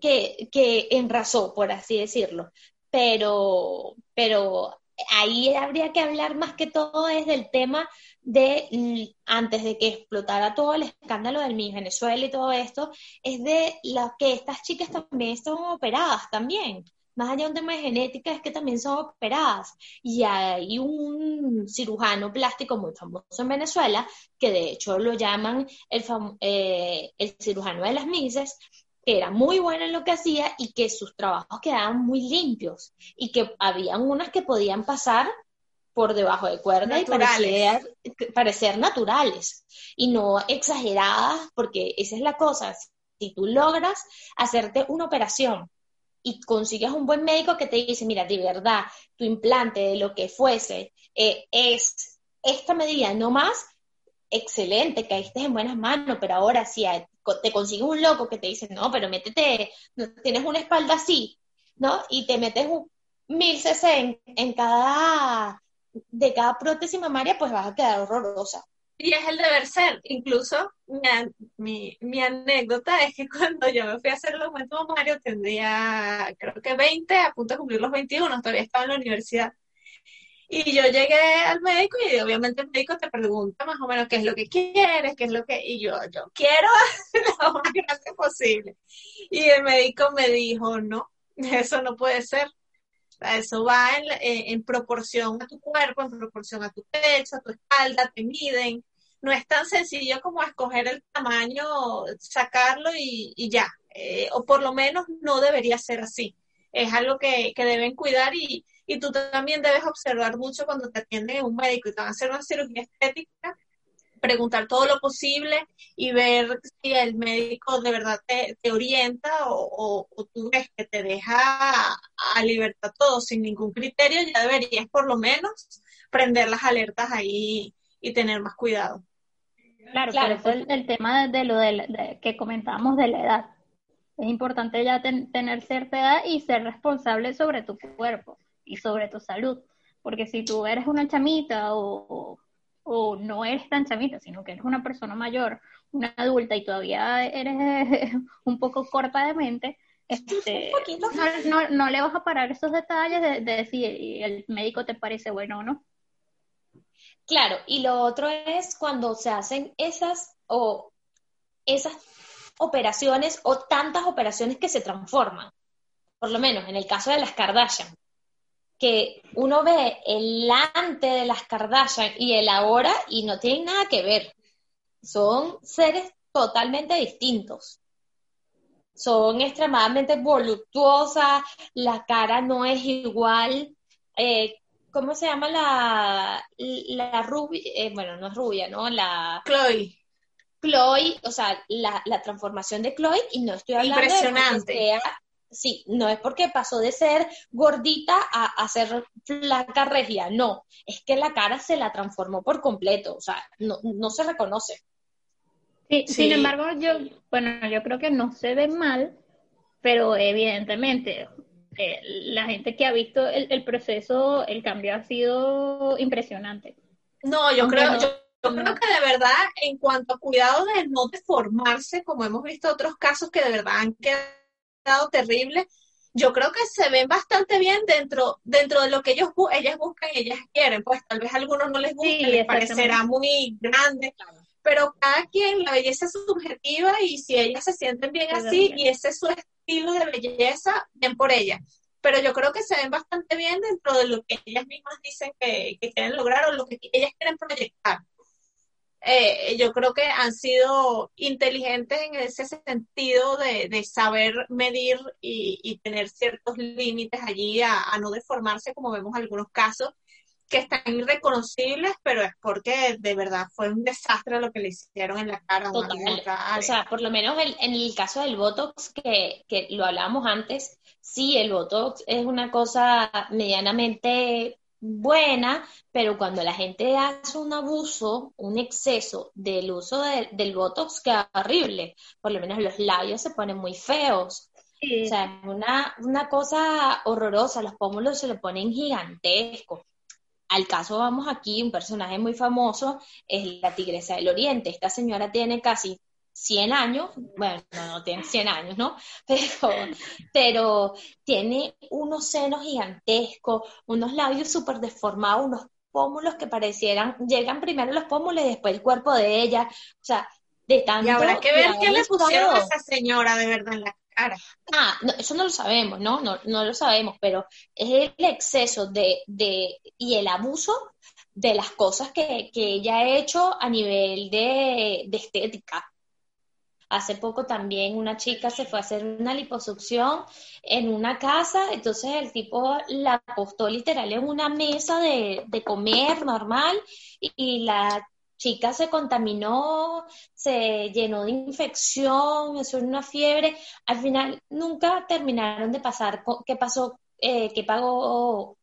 que, que enrazó, por así decirlo. Pero, pero ahí habría que hablar más que todo es del tema de, antes de que explotara todo el escándalo del Miss Venezuela y todo esto, es de la, que estas chicas también están operadas también. Más allá de un tema de genética, es que también son operadas. Y hay un cirujano plástico muy famoso en Venezuela, que de hecho lo llaman el, eh, el cirujano de las Mises, que era muy buena en lo que hacía y que sus trabajos quedaban muy limpios y que habían unas que podían pasar por debajo de cuerda y parecer, parecer naturales y no exageradas, porque esa es la cosa. Si tú logras hacerte una operación y consigues un buen médico que te dice, mira, de verdad, tu implante de lo que fuese eh, es esta medida, no más, excelente, caíste en buenas manos, pero ahora si te consigues un loco que te dice, no, pero métete, tienes una espalda así, ¿no? Y te metes un mil cc en, cada, de cada prótesis mamaria, pues vas a quedar horrorosa. Y es el deber ser. Incluso mi, mi, anécdota es que (laughs) cuando yo me fui a hacer el aumento mamario tendría, creo que 20, a punto de cumplir los 21, todavía estaba en la universidad. Y yo llegué al médico y obviamente el médico te pregunta más o menos qué es lo que quieres, qué es lo que... Y yo, yo quiero (laughs) lo más grande posible. Y el médico me dijo, no, eso no puede ser. Eso va en, en, proporción a tu cuerpo, en proporción a tu pecho, a tu espalda, te miden. No es tan sencillo como escoger el tamaño, sacarlo y, ya. Eh, o por lo menos no debería ser así. Es algo que, que deben cuidar y, y tú también debes observar mucho cuando te atiende un médico y te van a hacer una cirugía estética, preguntar todo lo posible y ver si el médico de verdad te, orienta o, tú ves que te deja a, libertad todo sin ningún criterio, ya deberías por lo menos prender las alertas ahí y tener más cuidado. Claro, claro. Por eso el, tema de, lo de, que comentábamos de la edad. Es importante ya tener cierta edad y ser responsable sobre tu cuerpo y sobre tu salud. Porque si tú eres una chamita o, o no eres tan chamita, sino que eres una persona mayor, una adulta y todavía eres (laughs) un poco corta de mente, este, no, no, le vas a parar esos detalles de, de si el médico te parece bueno o no. Claro, y lo otro es cuando se hacen esas o esas operaciones o tantas operaciones que se transforman. Por lo menos en el caso de las Kardashian, que uno ve el antes de las Kardashian y el ahora y no tienen nada que ver. Son seres totalmente distintos. Son extremadamente voluptuosas, la cara no es igual. Eh, ¿cómo se llama la, la rubia? Eh, bueno, no es rubia, ¿no? La... Chloe. Chloe, o sea, la, la transformación de Chloe, y no estoy hablando Impresionante. de sí, no es porque pasó de ser gordita a, a ser flaca regia, no, es que la cara se la transformó por completo, o sea, no, no se reconoce. Sí, Sin embargo, yo, bueno, yo creo que no se ve mal, pero evidentemente eh, la gente que ha visto el, proceso, el cambio ha sido impresionante. No, yo creo, yo, creo que de verdad, en cuanto a cuidado de no deformarse, como hemos visto otros casos que de verdad han quedado terribles, yo creo que se ven bastante bien dentro, dentro de lo que ellos ellas buscan y ellas quieren. Pues tal vez a algunos no les guste, les parecerá muy grande, pero cada quien, la belleza es subjetiva y si ellas se sienten bien así y ese es su estilo de belleza, bien por ellas. Pero yo creo que se ven bastante bien dentro de lo que ellas mismas dicen que, quieren lograr o lo que ellas quieren proyectar. Eh, yo creo que han sido inteligentes en ese sentido de, saber medir y, tener ciertos límites allí a, a, no deformarse como vemos en algunos casos que están irreconocibles, pero es porque de verdad fue un desastre lo que le hicieron en la cara. O sea, por lo menos en el caso del Botox, que, que lo hablábamos antes, sí, el Botox es una cosa medianamente buena, pero cuando la gente hace un abuso, un exceso del uso del Botox, queda horrible. Por lo menos los labios se ponen muy feos. O sea, es una, una cosa horrorosa, los pómulos se le ponen gigantescos. Al caso vamos aquí, un personaje muy famoso es la Tigresa del Oriente. Esta señora tiene casi 100 años, bueno, no, tiene 100 años, ¿no? (laughs) Pero, pero tiene unos senos gigantescos, unos labios súper deformados, unos pómulos que parecieran, llegan primero los pómulos y después el cuerpo de ella, o sea, de tanto... Y habrá que ver qué le pusieron a esa señora de verdad en la Ah, eso no lo sabemos, ¿no? ¿no? Lo sabemos, pero es el exceso de, de y el abuso de las cosas que, ella ha hecho a nivel de, de, estética. Hace poco también una chica se fue a hacer una liposucción en una casa, entonces el tipo la acostó literal en una mesa de, de comer normal y la chica se contaminó, se llenó de infección, eso una fiebre. Al final nunca terminaron de pasar qué pasó, eh, qué pagó,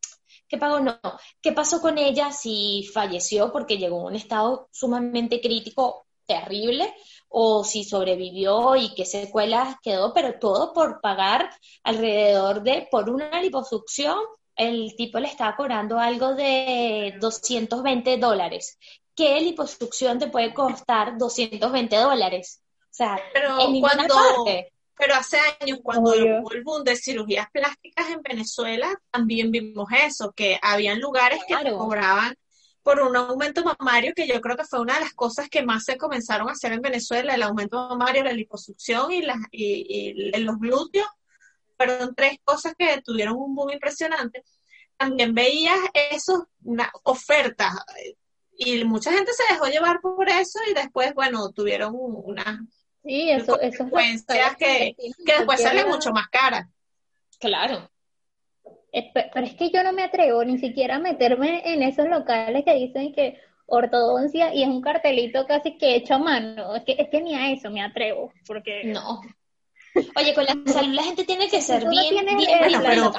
qué pagó no, qué pasó con ella si falleció porque llegó a un estado sumamente crítico, terrible, o si sobrevivió y qué secuelas quedó, pero todo por pagar alrededor de, por una liposucción, el tipo le estaba cobrando algo de 220 dólares ¿qué liposucción te puede costar 220 dólares? O sea, pero en cuando, parte. Pero hace años, cuando hubo el boom de cirugías plásticas en Venezuela, también vimos eso, que habían lugares que cobraban por un aumento mamario, que yo creo que fue una de las cosas que más se comenzaron a hacer en Venezuela, el aumento mamario, la liposucción y, las, y, los glúteos, fueron tres cosas que tuvieron un boom impresionante. También veías esos, una ofertas, y mucha gente se dejó llevar por eso y después, bueno, tuvieron una sí, eso, consecuencias que, que después salen mucho más caras. Claro. Pero es que yo no me atrevo ni siquiera a meterme en esos locales que dicen que ortodoncia y es un cartelito casi que hecho a mano. Es que, es que ni a eso me atrevo, porque... No, Oye, con la salud la gente tiene que ser bien, bien bueno, pero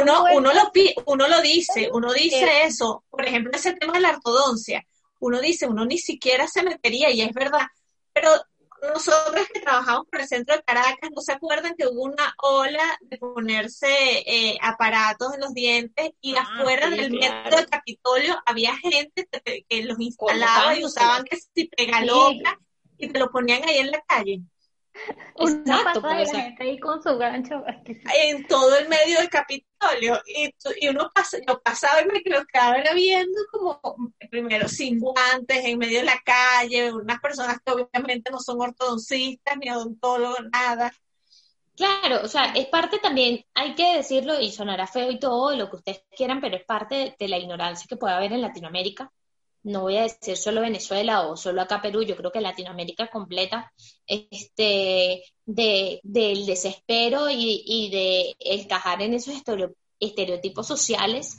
uno, uno, lo, uno lo dice, uno dice eso. Por ejemplo, ese tema de la ortodoncia. Uno dice, uno ni siquiera se metería, y es verdad. Pero nosotros que trabajamos por el centro de Caracas, ¿no se acuerdan que hubo una ola de ponerse eh, aparatos en los dientes y ah, afuera del metro del Capitolio había gente que, los instalaba y usaban que si pega loca y te lo ponían ahí en la calle? Exacto, pasa de la gente ahí con su gancho. En todo el medio del Capitolio. Y, y uno pasa, yo pasaba y me quedaba viendo como, primero, sin guantes, en medio de la calle, unas personas que obviamente no son ortodoncistas ni odontólogos, nada. Claro, o sea, es parte también, hay que decirlo y sonará feo y todo, lo que ustedes quieran, pero es parte de la ignorancia que puede haber en Latinoamérica no voy a decir solo Venezuela o solo acá Perú, yo creo que Latinoamérica completa, este, de, del desespero y, y de encajar en esos estereotipos sociales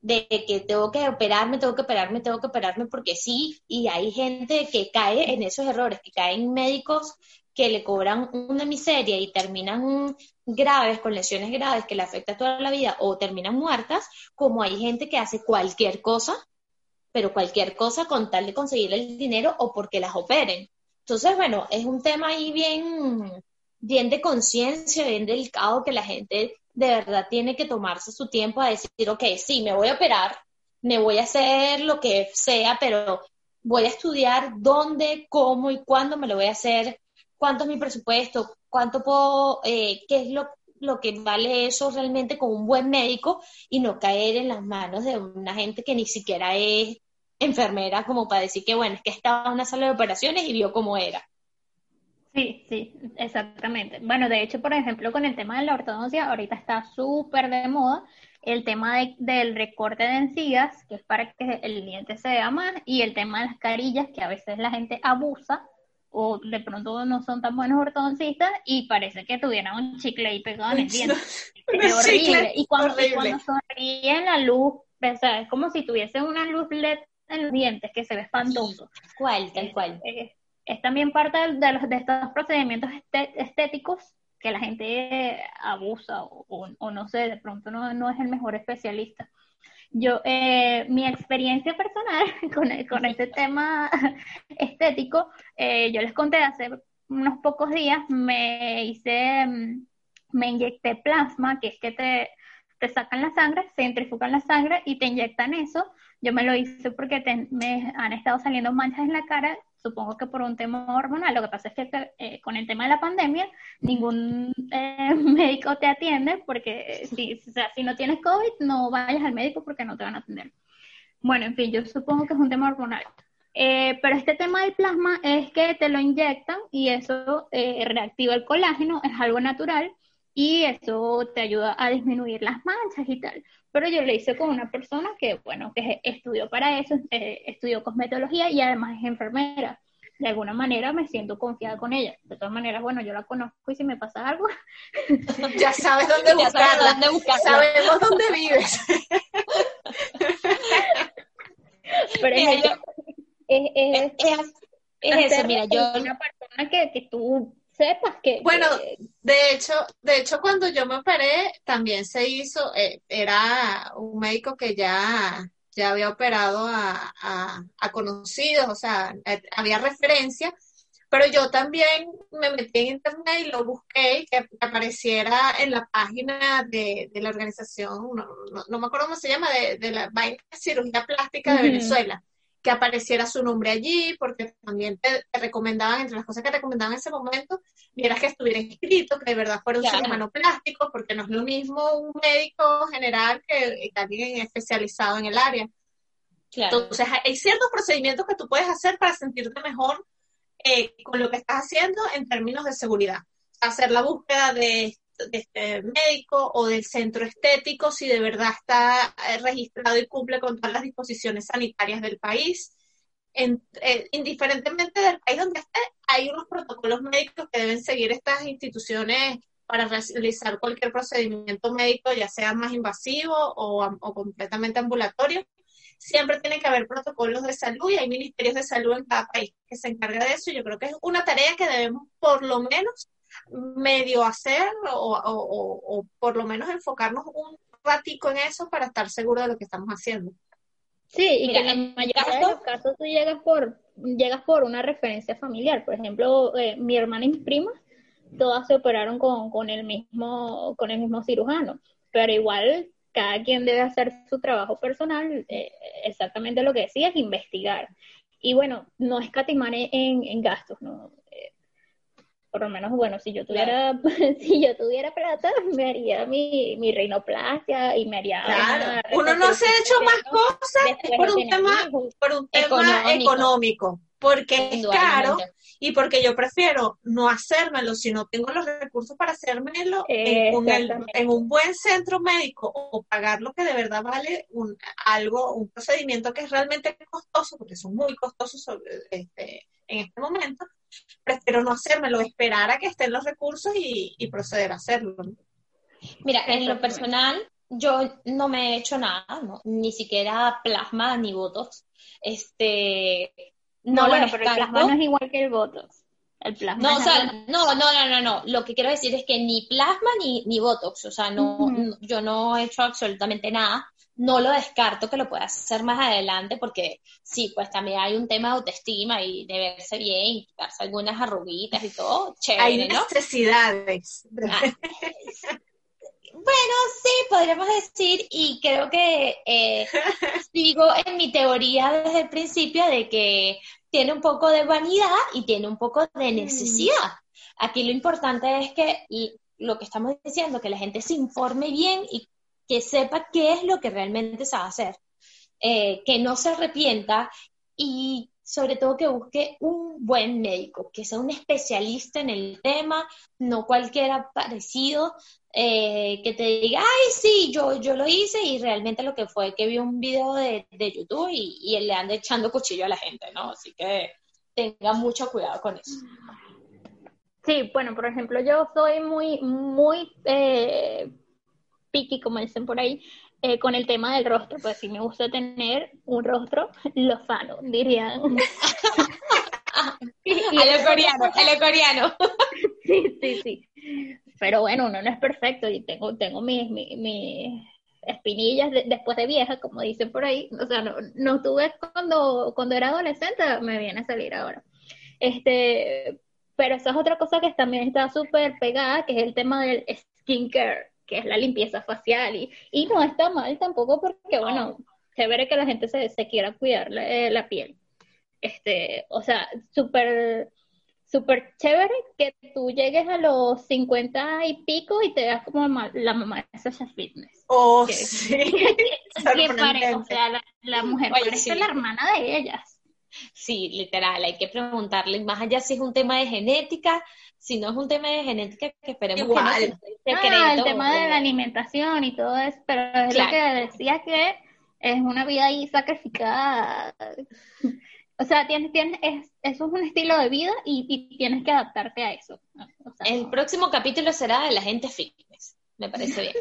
de que tengo que operarme, tengo que operarme, tengo que operarme porque sí, y hay gente que cae en esos errores, que caen médicos que le cobran una miseria y terminan graves, con lesiones graves que le afecta toda la vida o terminan muertas, como hay gente que hace cualquier cosa, pero cualquier cosa con tal de conseguir el dinero o porque las operen. Entonces, bueno, es un tema ahí bien, bien de conciencia, bien delicado que la gente de verdad tiene que tomarse su tiempo a decir, ok, sí, me voy a operar, me voy a hacer lo que sea, pero voy a estudiar dónde, cómo y cuándo me lo voy a hacer, cuánto es mi presupuesto, cuánto puedo, eh, qué es lo, lo que vale eso realmente con un buen médico y no caer en las manos de una gente que ni siquiera es enfermera como para decir que, bueno, es que estaba en una sala de operaciones y vio cómo era. Sí, sí, exactamente. Bueno, de hecho, por ejemplo, con el tema de la ortodoncia, ahorita está súper de moda el tema del recorte de encías, que es para que el diente se vea más, y el tema de las carillas, que a veces la gente abusa o de pronto no son tan buenos ortodoncistas y parece que tuvieran un chicle ahí pegado en el diente. (laughs) Es horrible. Y cuando, cuando sonríen la luz, o sea, es como si tuviese una luz LED en los dientes, que se ve espantoso. ¿Cuál? Tal cual es también parte de, los, de estos procedimientos estéticos que la gente abusa o, no sé, de pronto no, es el mejor especialista. Yo, eh, mi experiencia personal (laughs) con, con este (laughs) tema (laughs) estético, eh, yo les conté hace unos pocos días, me hice, mm, me inyecté plasma, que es que te, te sacan la sangre, centrifugan la sangre y te inyectan eso. Yo me lo hice porque me han estado saliendo manchas en la cara supongo que por un tema hormonal. Lo que pasa es que eh, con el tema de la pandemia, ningún eh, (laughs) médico te atiende porque si, si no tienes COVID, no vayas al médico porque no te van a atender. Bueno, en fin, yo supongo que es un tema hormonal. Eh, pero este tema del plasma es que te lo inyectan y eso reactiva el colágeno, es algo natural y eso te ayuda a disminuir las manchas y tal pero yo lo hice con una persona que, bueno, que estudió para eso, eh, estudió cosmetología y además es enfermera. De alguna manera me siento confiada con ella. De todas maneras, bueno, yo la conozco y si me pasa algo... (laughs) ya sabes dónde (laughs) buscarla. Dónde buscarla. Sabemos dónde vives. (laughs) pero es, es, es, es, eso, mira, yo... Una persona que, que tú sepas que... Bueno, de hecho, de hecho cuando yo me operé también se hizo, eh, era un médico que ya, ya había operado a, a, conocidos, o sea, eh, había referencia, pero yo también me metí en internet y lo busqué y que apareciera en la página de, la organización, no, me acuerdo cómo se llama, de, la vaina de cirugía plástica de Venezuela que apareciera su nombre allí, porque también te, recomendaban, entre las cosas que recomendaban en ese momento, vieras que estuviera inscrito, que de verdad fuera un cirujano plástico, porque no es lo mismo un médico general que, alguien especializado en el área. Entonces, hay ciertos procedimientos que tú puedes hacer para sentirte mejor eh, con lo que estás haciendo en términos de seguridad. Hacer la búsqueda de este médico o del centro estético si de verdad está eh, registrado y cumple con todas las disposiciones sanitarias del país. Eh, indiferentemente del país donde esté, hay unos protocolos médicos que deben seguir estas instituciones para realizar cualquier procedimiento médico, ya sea más invasivo o, o completamente ambulatorio. Siempre tiene que haber protocolos de salud y hay ministerios de salud en cada país que se encarga de eso. Yo creo que es una tarea que debemos por lo menos medio hacer o, por lo menos enfocarnos un ratico en eso para estar seguro de lo que estamos haciendo. Sí, y que en la mayoría de los casos tú llegas por, llegas por una referencia familiar. Por ejemplo, eh, mi hermana y mis primas, todas se operaron con, el mismo, con el mismo cirujano, pero igual cada quien debe hacer su trabajo personal, eh, exactamente lo que decía, es investigar. Y bueno, no escatimar en, en gastos, ¿no? Por lo menos, bueno, si yo tuviera, (laughs) si yo tuviera plata, me haría mi, mi reinoplastia y me haría... Claro, uno no se ha hecho más cosas por un, tema, por un tema económico, porque es caro y porque yo prefiero no hacérmelo si no tengo los recursos para hacérmelo en un, en un, buen centro médico o pagar lo que de verdad vale un, algo, un procedimiento que es realmente costoso, porque son muy costosos este, en este momento, prefiero no hacérmelo, esperar a que estén los recursos y, proceder a hacerlo. Mira, en lo personal, yo no me he hecho nada, ni siquiera plasma ni votos. Este, no, lo bueno, pero el plasma no es igual que el botox. El plasma no, o sea, no, no, no, no, no. Lo que quiero decir es que ni plasma ni, ni botox, o sea, no, yo no he hecho absolutamente nada. No lo descarto que lo pueda hacer más adelante porque sí, pues también hay un tema de autoestima y de verse bien, quitarse algunas arruguitas y todo, chévere, hay necesidades. Ah, bueno, sí, podríamos decir, y creo que eh, sigo en mi teoría desde el principio de que tiene un poco de vanidad y tiene un poco de mm. necesidad. Aquí lo importante es que lo que estamos diciendo, que la gente se informe bien y que sepa qué es lo que realmente a hacer, eh, que no se arrepienta y sobre todo que busque un buen médico, que sea un especialista en el tema, no cualquiera parecido, eh, que te diga, ay, sí, yo, yo lo hice y realmente lo que fue que vi un video de, YouTube y, y, le anda echando cuchillo a la gente, ¿no? Así que tenga mucho cuidado con eso. Sí, bueno, por ejemplo, yo soy muy, muy eh, picky, como dicen por ahí, eh, con el tema del rostro, pues sí me gusta tener un rostro lozano, dirían. (laughs) el coreano, el coreano. (laughs) sí, sí, sí. Pero bueno, uno no es perfecto y tengo, tengo mis, mis, espinillas después de vieja, como dicen por ahí. O sea, no, no tuve cuando, cuando era adolescente, me viene a salir ahora. Este, pero esa es otra cosa que también está súper pegada, que es el tema del skincare, que es la limpieza facial. Y, y no está mal tampoco porque, bueno, chévere que la gente se, se quiera cuidar la, eh, la piel. Este, o sea, súper súper chévere que tú llegues a los 50 y pico y te veas como la mamá de Sasha Fitness. Oh, sí. (laughs) o sea, la, mujer parece la hermana de ellas. Sí, literal, hay que preguntarle más allá si es un tema de genética, si no es un tema de genética, que esperemos Igual. que no ah, el tema de la alimentación y todo eso, pero es lo que decía que es una vida ahí sacrificada o sea, tienes, tienes, es, eso es un estilo de vida y, tienes que adaptarte a eso. el próximo capítulo será de la gente fitness. Me parece bien.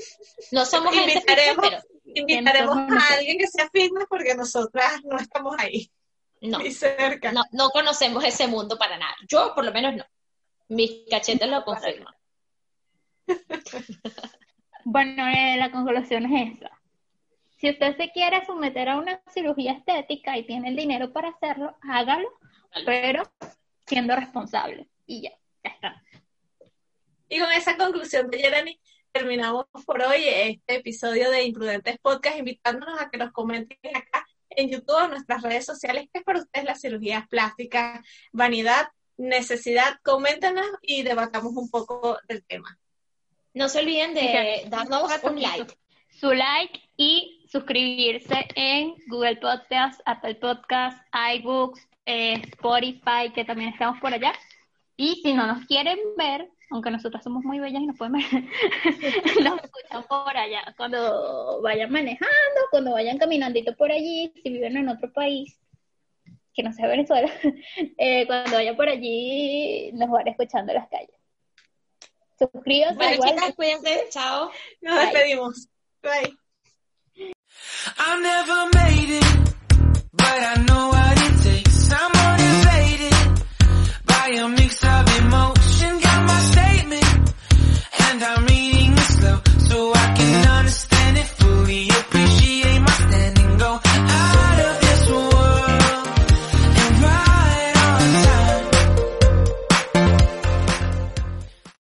No somos gente fitness, pero... Invitaremos a alguien que sea fitness porque nosotras no estamos ahí. No, cerca. no, no conocemos ese mundo para nada. Yo, por lo menos, no. Mis cachetes lo confirman. (laughs) bueno, eh, la conclusión es esa. Si usted se quiere someter a una cirugía estética y tiene el dinero para hacerlo, hágalo, pero siendo responsable. Y ya, ya está. Y con esa conclusión de Jeremy, terminamos por hoy este episodio de Imprudentes Podcast, invitándonos a que nos comenten acá en YouTube o en nuestras redes sociales qué es para ustedes las cirugías plásticas, vanidad, necesidad. Coméntenos y debatamos un poco del tema. No se olviden de darnos un like. Su like y suscribirse en Google Podcast, Apple Podcast, iBooks, eh, Spotify, que también estamos por allá. Y si no nos quieren ver, aunque nosotras somos muy bellas y nos pueden ver, (laughs) nos escuchan por allá. Cuando vayan manejando, cuando vayan caminandito por allí, si viven en otro país, que no sea Venezuela, (laughs) eh, cuando vayan por allí, nos van escuchando en las calles. Suscríbanse. Bueno, chicas, cuídense. Chao. Nos despedimos. Bye. I never made it, but I know what I am mixed up emotion, got my statement, and I mean